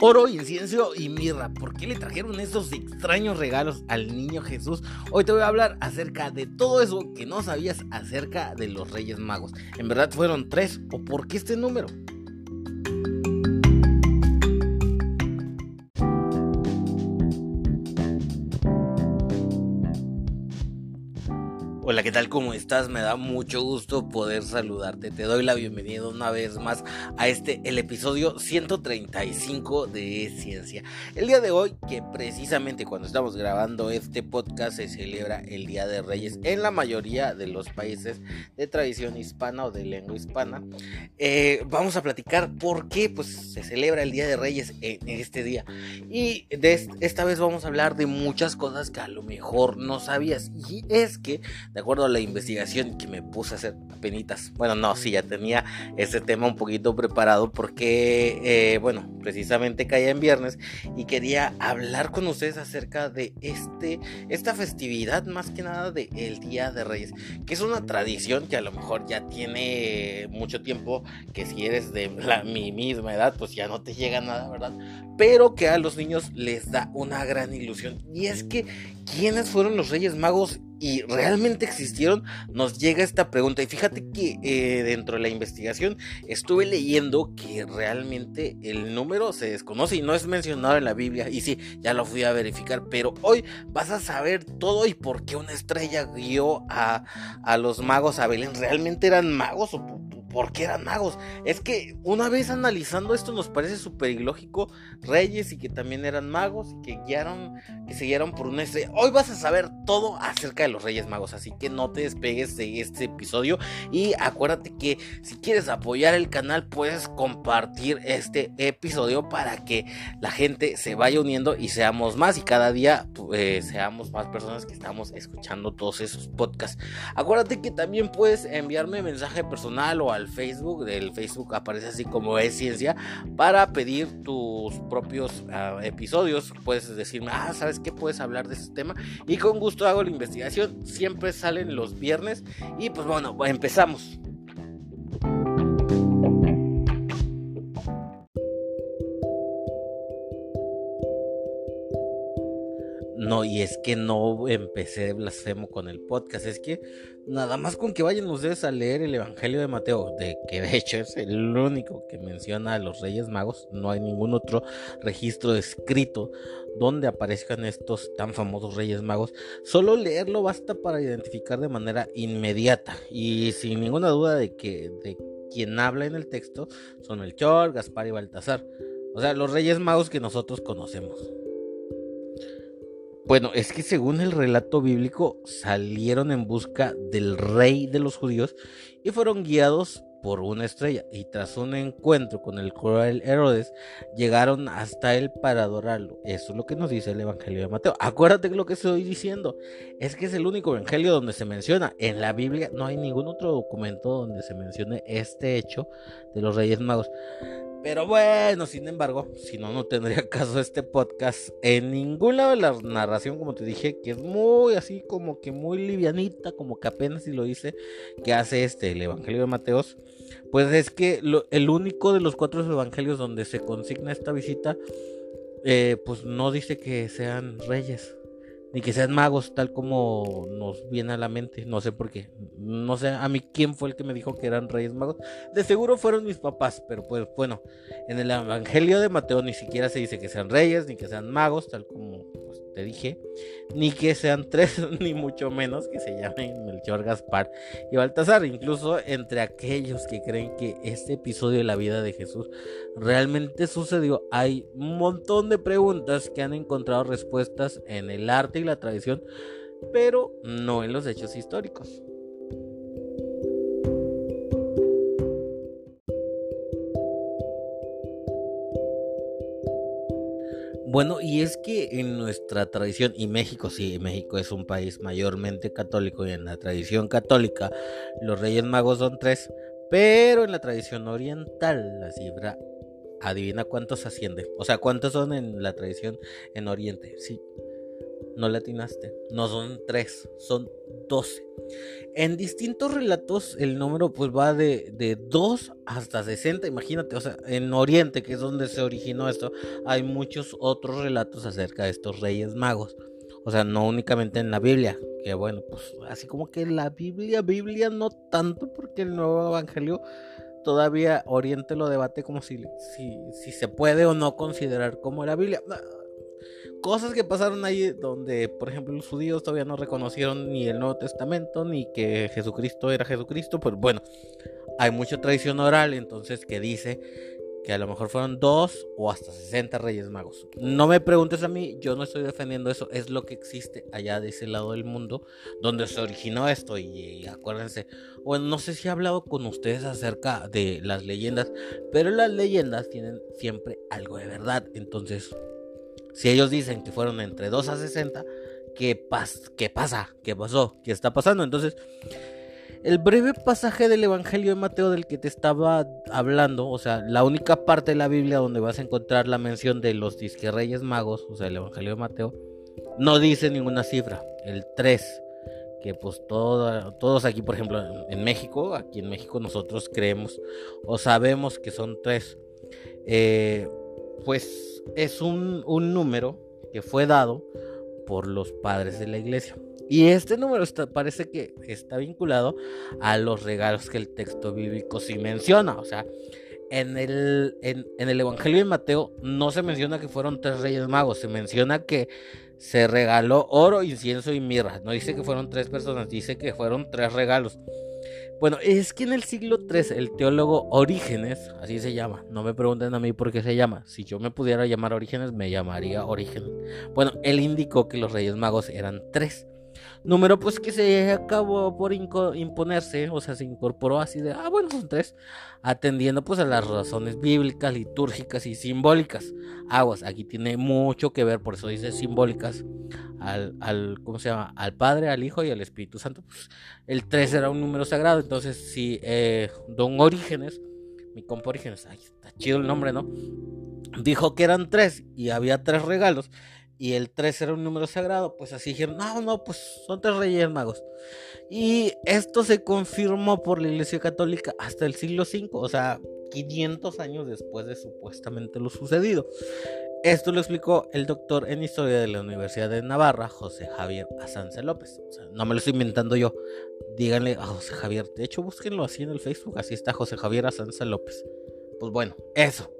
oro, incienso y mirra. ¿Por qué le trajeron esos extraños regalos al niño Jesús? Hoy te voy a hablar acerca de todo eso que no sabías acerca de los Reyes Magos. ¿En verdad fueron tres o por qué este número? ¿Qué tal? ¿Cómo estás? Me da mucho gusto poder saludarte. Te doy la bienvenida una vez más a este, el episodio 135 de Ciencia. El día de hoy, que precisamente cuando estamos grabando este podcast se celebra el Día de Reyes en la mayoría de los países de tradición hispana o de lengua hispana, eh, vamos a platicar por qué pues, se celebra el Día de Reyes en este día. Y de esta vez vamos a hablar de muchas cosas que a lo mejor no sabías. Y es que de acuerdo la investigación que me puse a hacer penitas, bueno, no, sí, ya tenía ese tema un poquito preparado porque, eh, bueno, precisamente caía en viernes y quería hablar con ustedes acerca de este, esta festividad, más que nada del el Día de Reyes, que es una tradición que a lo mejor ya tiene mucho tiempo, que si eres de la, mi misma edad, pues ya no te llega nada, ¿verdad? Pero que a los niños les da una gran ilusión. Y es que, ¿quiénes fueron los Reyes Magos y realmente existieron, nos llega esta pregunta. Y fíjate que eh, dentro de la investigación estuve leyendo que realmente el número se desconoce y no es mencionado en la Biblia. Y sí, ya lo fui a verificar, pero hoy vas a saber todo y por qué una estrella guió a, a los magos a Belén. ¿Realmente eran magos o ¿Por qué eran magos? Es que una vez analizando esto nos parece súper ilógico. Reyes y que también eran magos y que guiaron, que se guiaron por una estrella. Hoy vas a saber todo acerca de los Reyes Magos, así que no te despegues de este episodio. Y acuérdate que si quieres apoyar el canal, puedes compartir este episodio para que la gente se vaya uniendo y seamos más y cada día eh, seamos más personas que estamos escuchando todos esos podcasts. Acuérdate que también puedes enviarme mensaje personal o al Facebook, del Facebook aparece así como es ciencia, para pedir tus propios ah, episodios. Puedes decirme, ah, ¿sabes qué? Puedes hablar de este tema. Y con gusto hago la investigación. Siempre salen los viernes. Y pues bueno, empezamos. Y es que no empecé blasfemo con el podcast, es que nada más con que vayan ustedes a leer el Evangelio de Mateo, de que de hecho es el único que menciona a los Reyes Magos, no hay ningún otro registro escrito donde aparezcan estos tan famosos Reyes Magos, solo leerlo basta para identificar de manera inmediata y sin ninguna duda de que de quien habla en el texto son Melchor, Gaspar y Baltasar, o sea, los Reyes Magos que nosotros conocemos. Bueno, es que según el relato bíblico salieron en busca del rey de los judíos y fueron guiados por una estrella y tras un encuentro con el cruel Herodes llegaron hasta él para adorarlo. Eso es lo que nos dice el Evangelio de Mateo. Acuérdate lo que estoy diciendo. Es que es el único evangelio donde se menciona. En la Biblia no hay ningún otro documento donde se mencione este hecho de los Reyes Magos. Pero bueno, sin embargo, si no, no tendría caso este podcast en ningún lado de la narración, como te dije, que es muy así, como que muy livianita, como que apenas si lo dice, que hace este, el Evangelio de Mateos. Pues es que el único de los cuatro evangelios donde se consigna esta visita, eh, pues no dice que sean reyes ni que sean magos tal como nos viene a la mente, no sé por qué, no sé a mí quién fue el que me dijo que eran reyes magos, de seguro fueron mis papás, pero pues bueno, en el Evangelio de Mateo ni siquiera se dice que sean reyes, ni que sean magos, tal como pues, te dije, ni que sean tres, ni mucho menos que se llamen Melchor, Gaspar y Baltasar, incluso entre aquellos que creen que este episodio de la vida de Jesús realmente sucedió, hay un montón de preguntas que han encontrado respuestas en el arte y la tradición, pero no en los hechos históricos. Bueno, y es que en nuestra tradición, y México, sí, México es un país mayormente católico, y en la tradición católica los Reyes Magos son tres, pero en la tradición oriental la cifra, adivina cuántos ascienden, o sea, cuántos son en la tradición en Oriente, sí, no latinaste. No son tres, son doce. En distintos relatos el número pues va de, de 2 hasta 60, imagínate, o sea, en Oriente, que es donde se originó esto, hay muchos otros relatos acerca de estos reyes magos. O sea, no únicamente en la Biblia, que bueno, pues así como que la Biblia, Biblia no tanto, porque el nuevo Evangelio todavía Oriente lo debate como si, si, si se puede o no considerar como la Biblia. Cosas que pasaron ahí donde, por ejemplo, los judíos todavía no reconocieron ni el Nuevo Testamento ni que Jesucristo era Jesucristo, pero bueno, hay mucha tradición oral entonces que dice que a lo mejor fueron dos o hasta 60 reyes magos. No me preguntes a mí, yo no estoy defendiendo eso, es lo que existe allá de ese lado del mundo donde se originó esto y, acuérdense, bueno, no sé si he hablado con ustedes acerca de las leyendas, pero las leyendas tienen siempre algo de verdad, entonces si ellos dicen que fueron entre 2 a 60, ¿qué, ¿qué pasa? ¿Qué pasó? ¿Qué está pasando? Entonces, el breve pasaje del Evangelio de Mateo del que te estaba hablando, o sea, la única parte de la Biblia donde vas a encontrar la mención de los disque reyes magos, o sea, el Evangelio de Mateo, no dice ninguna cifra, el 3, que pues todos aquí, por ejemplo, en México, aquí en México nosotros creemos o sabemos que son 3. Eh, pues es un, número que fue dado por los padres de la iglesia. Y este número parece que está vinculado a los regalos que el texto bíblico sí menciona. O sea, en el, en, el Evangelio de Mateo no se menciona que fueron tres reyes magos, se menciona que se regaló oro, incienso y mirra. No dice que fueron tres personas, dice que fueron tres regalos. Bueno, es que en el siglo III el teólogo Orígenes, así se llama, no me pregunten a mí por qué se llama, si yo me pudiera llamar Orígenes me llamaría Orígenes. Bueno, él indicó que los Reyes Magos eran tres. Número pues que se acabó por imponerse, o sea, se incorporó así de, ah, bueno, son tres, atendiendo pues a las razones bíblicas, litúrgicas y simbólicas. Aguas, aquí tiene mucho que ver, por eso dice simbólicas, al, al ¿cómo se llama? Al Padre, al Hijo y al Espíritu Santo. Pues, el tres era un número sagrado, entonces si eh, Don Orígenes, mi compa Orígenes, ay, está chido el nombre, ¿no? Dijo que eran tres y había tres regalos y el 3 era un número sagrado, pues así dijeron, no, no, pues son tres reyes magos. Y esto se confirmó por la Iglesia Católica hasta el siglo V, o sea, 500 años después de supuestamente lo sucedido. Esto lo explicó el doctor en historia de la Universidad de Navarra, José Javier Asanza López. No me lo estoy inventando yo. Díganle a José Javier. De hecho, búsquenlo así en el Facebook. Así está José Javier Asanza López. Pues bueno, eso.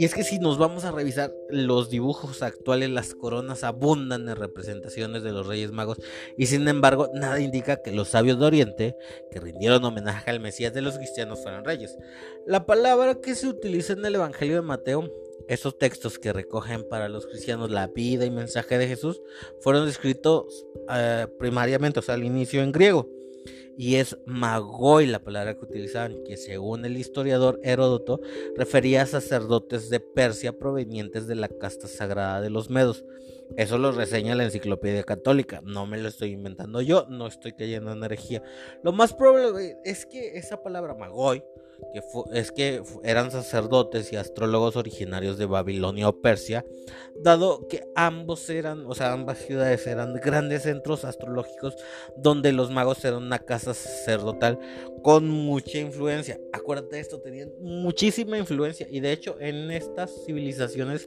Y es que si nos vamos a revisar los dibujos actuales, las coronas abundan en representaciones de los Reyes Magos y sin embargo nada indica que los sabios de Oriente, que rindieron homenaje al Mesías de los cristianos, fueran reyes. La palabra que se utiliza en el Evangelio de Mateo, esos textos que recogen para los cristianos la vida y mensaje de Jesús, fueron escritos eh, primariamente, o sea, al inicio en griego y es magoi la palabra que utilizaban, que según el historiador Heródoto refería a sacerdotes de Persia provenientes de la casta sagrada de los medos. Eso lo reseña la enciclopedia católica, no me lo estoy inventando yo, no estoy cayendo en herejía. Lo más probable es que esa palabra magoi que es que eran sacerdotes y astrólogos originarios de Babilonia o Persia, dado que ambos eran, o sea, ambas ciudades eran grandes centros astrológicos donde los magos eran una casa sacerdotal con mucha influencia. Acuérdate esto, tenían muchísima influencia y de hecho en estas civilizaciones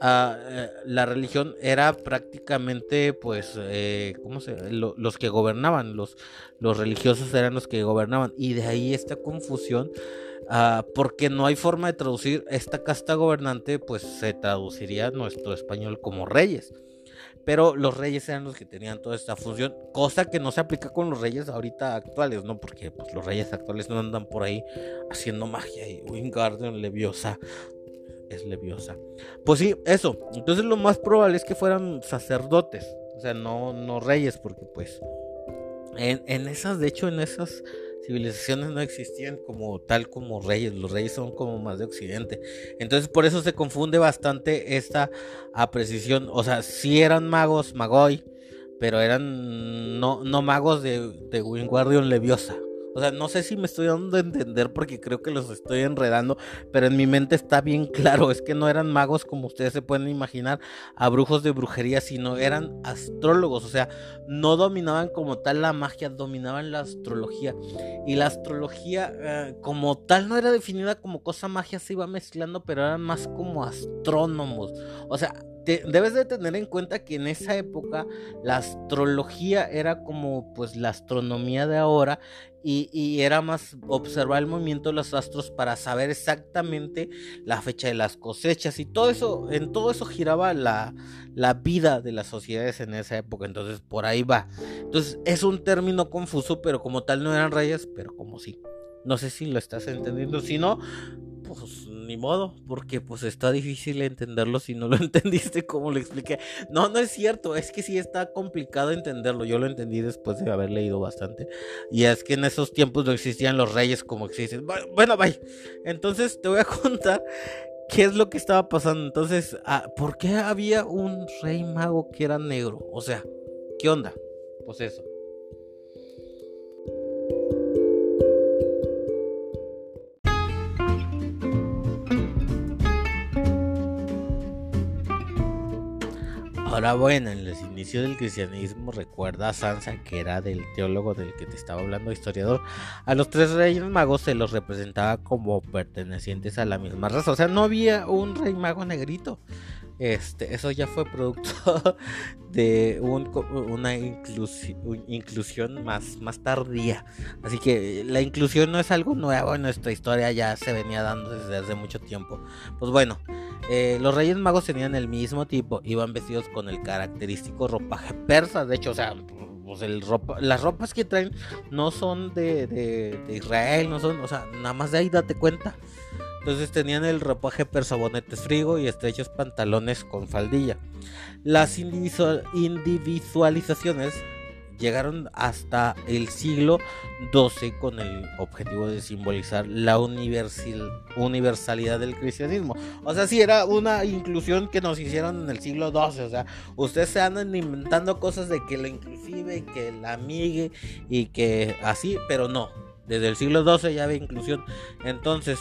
ah, eh, la religión era prácticamente pues eh, ¿cómo se, los que gobernaban, los, los religiosos eran los que gobernaban. Y de ahí esta confusión ah, porque no hay forma de traducir esta casta gobernante pues se traduciría nuestro español como reyes. Pero los reyes eran los que tenían toda esta función, cosa que no se aplica con los reyes ahorita actuales, ¿no? Porque pues, los reyes actuales no andan por ahí haciendo magia y Wingardium Leviosa es Leviosa. Pues sí, eso. Entonces lo más probable es que fueran sacerdotes, o sea, no, no reyes, porque pues en, esas, de hecho, en esas civilizaciones no existían como tal como reyes, los reyes son como más de occidente. Entonces por eso se confunde bastante esta precisión, o sea, si eran magos, magoi, pero eran no, no magos de, de Wingardium Leviosa. O sea, no sé si me estoy dando a entender porque creo que los estoy enredando, pero en mi mente está bien claro, es que no eran magos como ustedes se pueden imaginar, a brujos de brujería, sino eran astrólogos, o sea, no dominaban como tal la magia, dominaban la astrología. Y la astrología eh, como tal no era definida como cosa magia, se iba mezclando, pero eran más como astrónomos. O sea, debes de tener en cuenta que en esa época la astrología era como pues la astronomía de ahora y, era más observar el movimiento de los astros para saber exactamente la fecha de las cosechas y todo eso, en todo eso giraba la, la vida de las sociedades en esa época, entonces por ahí va. Entonces es un término confuso, pero como tal no eran reyes, pero como sí. No sé si lo estás entendiendo, si no, pues ni modo, porque pues está difícil entenderlo si no lo entendiste como lo expliqué. No, no es cierto, es que sí está complicado entenderlo. Yo lo entendí después de haber leído bastante. Y es que en esos tiempos no existían los reyes como existen. Bueno, bye. Entonces te voy a contar qué es lo que estaba pasando. Entonces, ah, ¿por qué había un rey mago que era negro? O sea, ¿qué onda? Pues eso. Ahora bueno, en los inicios del cristianismo recuerda a Sansa, que era del teólogo del que te estaba hablando, historiador, a los tres reyes magos se los representaba como pertenecientes a la misma raza. O sea, no había un rey mago negrito. Este, eso ya fue producto de una inclusión más, más tardía. Así que la inclusión no es algo nuevo en nuestra historia, ya se venía dando desde hace mucho tiempo. Pues bueno, eh, los Reyes Magos tenían el mismo tipo, iban vestidos con el característico ropaje persa. De hecho, o sea, pues el ropa, las ropas que traen no son de, de Israel, no son, o sea, nada más de ahí date cuenta. Entonces tenían el ropaje persabonetes frigo y estrechos pantalones con faldilla. Las individualizaciones llegaron hasta el siglo XII con el objetivo de simbolizar la universalidad del cristianismo. O sea, sí era una inclusión que nos hicieron en el siglo XII. O sea, ustedes se andan inventando cosas de que la inclusive, que la amigue y que así, pero no. Desde el siglo XII ya había inclusión. Entonces,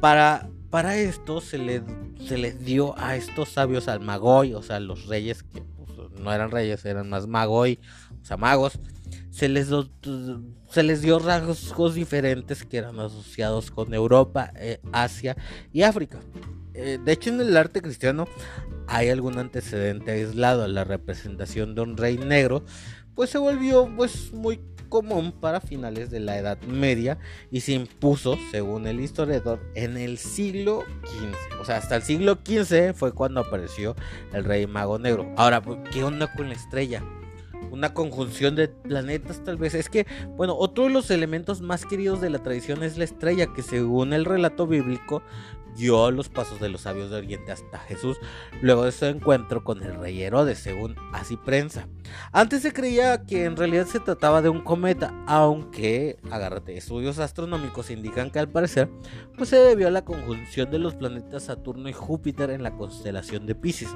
para, para esto se, le, se les dio a estos sabios al magoy, o sea, los reyes que pues, no eran reyes, eran más magoy, o sea, magos, se les, se les dio rasgos diferentes que eran asociados con Europa, eh, Asia y África. Eh, de hecho, en el arte cristiano hay algún antecedente aislado a la representación de un rey negro, pues se volvió pues muy común para finales de la Edad Media y se impuso, según el historiador, en el siglo XV. O sea, hasta el siglo XV fue cuando apareció el Rey Mago Negro. Ahora, pues, ¿qué onda con la estrella? una conjunción de planetas tal vez. Es que, bueno, otro de los elementos más queridos de la tradición es la estrella, que según el relato bíblico guió los pasos de los sabios de Oriente hasta Jesús, luego de su encuentro con el rey Herodes, según así prensa. Antes se creía que en realidad se trataba de un cometa, aunque, agárrate, estudios astronómicos indican que al parecer, pues se debió a la conjunción de los planetas Saturno y Júpiter en la constelación de Pisces.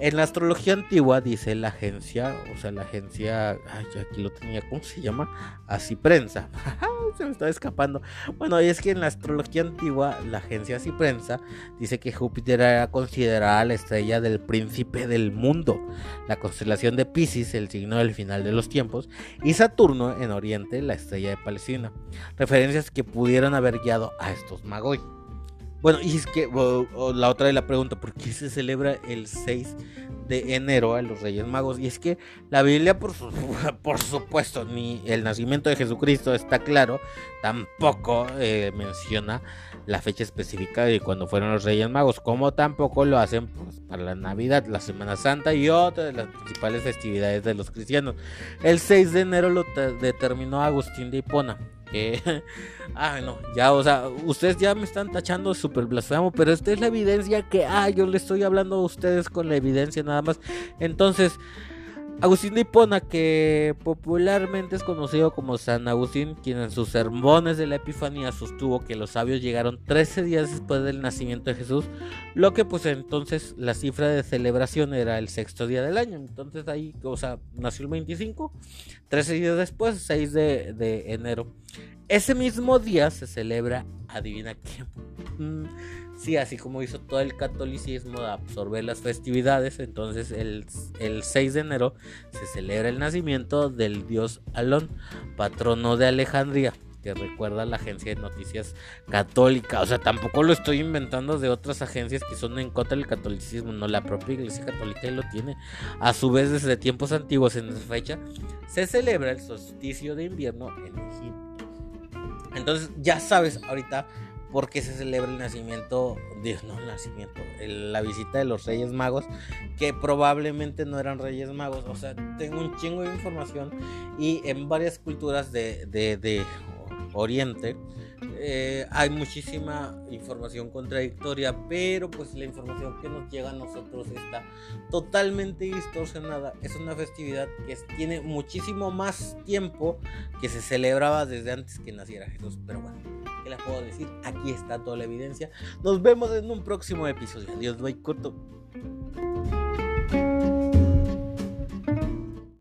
En la astrología antigua, dice la agencia, o sea, la agencia, ay, aquí lo tenía, ¿cómo se llama? Así prensa. se me está escapando. Bueno, y es que en la astrología antigua, la agencia Así prensa dice que Júpiter era considerada la estrella del príncipe del mundo, la constelación de Pisces, el signo del final de los tiempos, y Saturno en Oriente, la estrella de Palestina. Referencias que pudieron haber guiado a estos magos. Bueno, y es que la otra de la pregunta, ¿por qué se celebra el 6 de enero a los Reyes Magos? Y es que la Biblia, por, por supuesto, ni el nacimiento de Jesucristo está claro, tampoco eh, menciona la fecha específica de cuando fueron los Reyes Magos, como tampoco lo hacen pues, para la Navidad, la Semana Santa y otras de las principales festividades de los cristianos. El 6 de enero lo determinó Agustín de Hipona ah, no, ya, o sea, ustedes ya me están tachando súper blasfemo, pero esta es la evidencia que, ah, yo le estoy hablando a ustedes con la evidencia nada más. Entonces, Agustín de Hipona, que popularmente es conocido como San Agustín, quien en sus sermones de la Epifanía sostuvo que los sabios llegaron 13 días después del nacimiento de Jesús, lo que pues entonces la cifra de celebración era el sexto día del año. Entonces ahí, o sea, nació el 25, 13 días después, 6 de, de enero. ese mismo día se celebra, adivina qué. Sí, así como hizo todo el catolicismo de absorber las festividades, entonces el, el 6 de enero se celebra el nacimiento del dios Alón, patrono de Alejandría que recuerda la agencia de noticias católica. O sea, tampoco lo estoy inventando de otras agencias que son en contra del catolicismo. No, la propia iglesia católica lo tiene. A su vez, desde tiempos antiguos en esa fecha, se celebra el solsticio de invierno en Egipto. Entonces, ya sabes ahorita por qué se celebra el nacimiento, Dios, no el nacimiento, la visita de los Reyes Magos, que probablemente no eran Reyes Magos. O sea, tengo un chingo de información y en varias culturas de, de, de Oriente, eh, hay muchísima información contradictoria, pero pues la información que nos llega a nosotros está totalmente distorsionada. Es una festividad que tiene muchísimo más tiempo que se celebraba desde antes que naciera Jesús. Pero bueno, ¿qué les puedo decir? Aquí está toda la evidencia. Nos vemos en un próximo episodio. Adiós, bye, corto.